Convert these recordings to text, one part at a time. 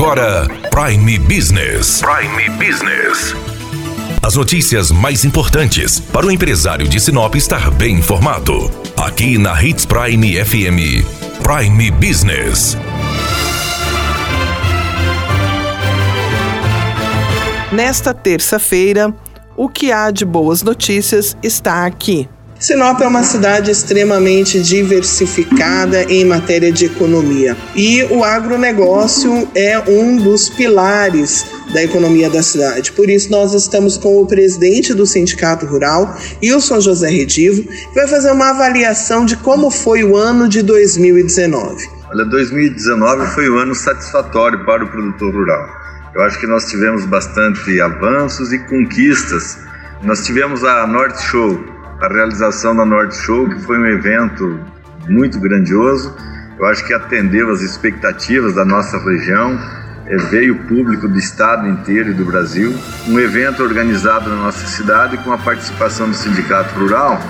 agora Prime Business. Prime Business. As notícias mais importantes para o empresário de Sinop estar bem informado. Aqui na Hits Prime FM. Prime Business. Nesta terça-feira, o que há de boas notícias está aqui. Sinop é uma cidade extremamente diversificada em matéria de economia e o agronegócio é um dos pilares da economia da cidade. Por isso, nós estamos com o presidente do Sindicato Rural, Wilson José Redivo, que vai fazer uma avaliação de como foi o ano de 2019. Olha, 2019 foi um ano satisfatório para o produtor rural. Eu acho que nós tivemos bastante avanços e conquistas. Nós tivemos a Norte Show, a realização da Norte Show, que foi um evento muito grandioso. Eu acho que atendeu as expectativas da nossa região. É, veio público do estado inteiro e do Brasil. Um evento organizado na nossa cidade com a participação do Sindicato Rural,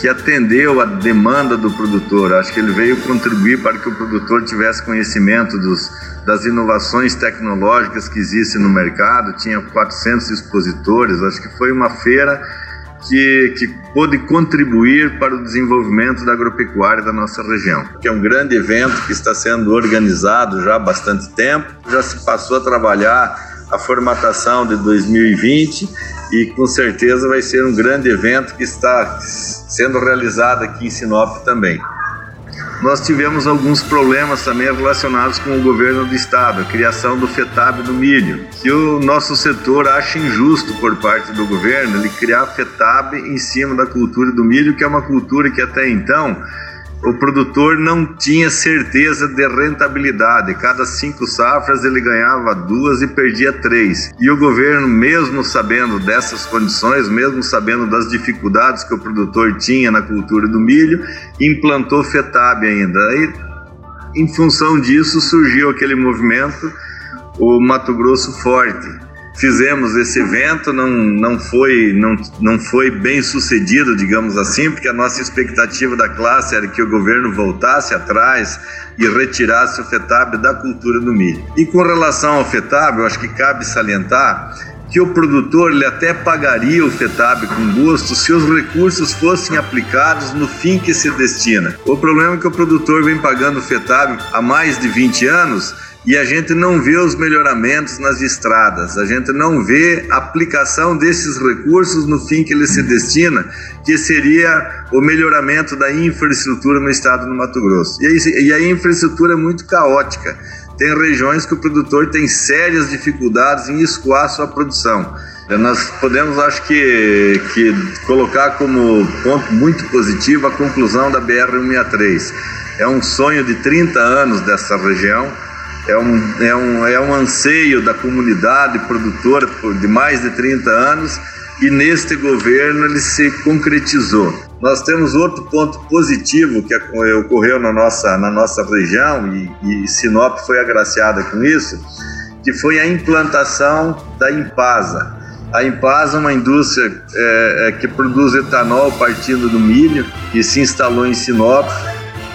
que atendeu a demanda do produtor. Acho que ele veio contribuir para que o produtor tivesse conhecimento dos, das inovações tecnológicas que existem no mercado. Tinha 400 expositores. Acho que foi uma feira que, que pôde contribuir para o desenvolvimento da agropecuária da nossa região. Que é um grande evento que está sendo organizado já há bastante tempo, já se passou a trabalhar a formatação de 2020 e com certeza vai ser um grande evento que está sendo realizado aqui em Sinop também nós tivemos alguns problemas também relacionados com o governo do estado, a criação do FETAB do milho, que o nosso setor acha injusto por parte do governo ele criar FETAB em cima da cultura do milho, que é uma cultura que até então o produtor não tinha certeza de rentabilidade. Cada cinco safras ele ganhava duas e perdia três. E o governo, mesmo sabendo dessas condições, mesmo sabendo das dificuldades que o produtor tinha na cultura do milho, implantou FETAB ainda. Aí, em função disso, surgiu aquele movimento, o Mato Grosso Forte fizemos esse evento, não, não, foi, não, não foi bem sucedido, digamos assim, porque a nossa expectativa da classe era que o governo voltasse atrás e retirasse o FETAB da cultura do milho. E com relação ao FETAB, eu acho que cabe salientar que o produtor ele até pagaria o FETAB com gosto se os recursos fossem aplicados no fim que se destina. O problema é que o produtor vem pagando o FETAB há mais de 20 anos e a gente não vê os melhoramentos nas estradas, a gente não vê aplicação desses recursos no fim que ele se destina, que seria o melhoramento da infraestrutura no estado do Mato Grosso. E a infraestrutura é muito caótica. Tem regiões que o produtor tem sérias dificuldades em escoar sua produção. Nós podemos, acho que, que colocar como ponto muito positivo a conclusão da BR-163. É um sonho de 30 anos dessa região é um, é um, é um anseio da comunidade produtora de mais de 30 anos e neste governo ele se concretizou. Nós temos outro ponto positivo que ocorreu na nossa, na nossa região e, e Sinop foi agraciada com isso, que foi a implantação da Impasa. A Impasa é uma indústria é, é, que produz etanol partindo do milho e se instalou em Sinop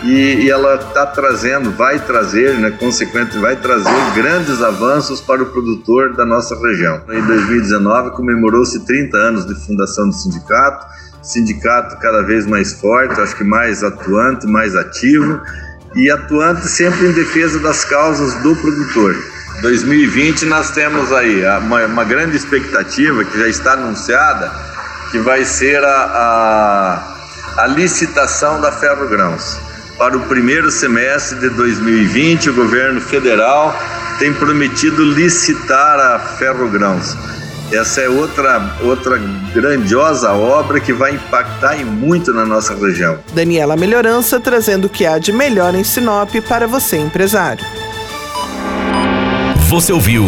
e, e ela está trazendo, vai trazer, né, consequentemente, vai trazer grandes avanços para o produtor da nossa região. Em 2019 comemorou-se 30 anos de fundação do sindicato, sindicato cada vez mais forte, acho que mais atuante, mais ativo e atuante sempre em defesa das causas do produtor. 2020 nós temos aí uma, uma grande expectativa que já está anunciada, que vai ser a, a, a licitação da Ferro Grãos para o primeiro semestre de 2020, o governo federal tem prometido licitar a Ferrogrãos. Essa é outra, outra grandiosa obra que vai impactar em muito na nossa região. Daniela Melhorança trazendo o que há de melhor em Sinop para você, empresário. Você ouviu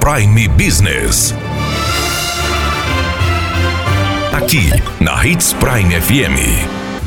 Prime Business. Aqui, na Hits Prime FM.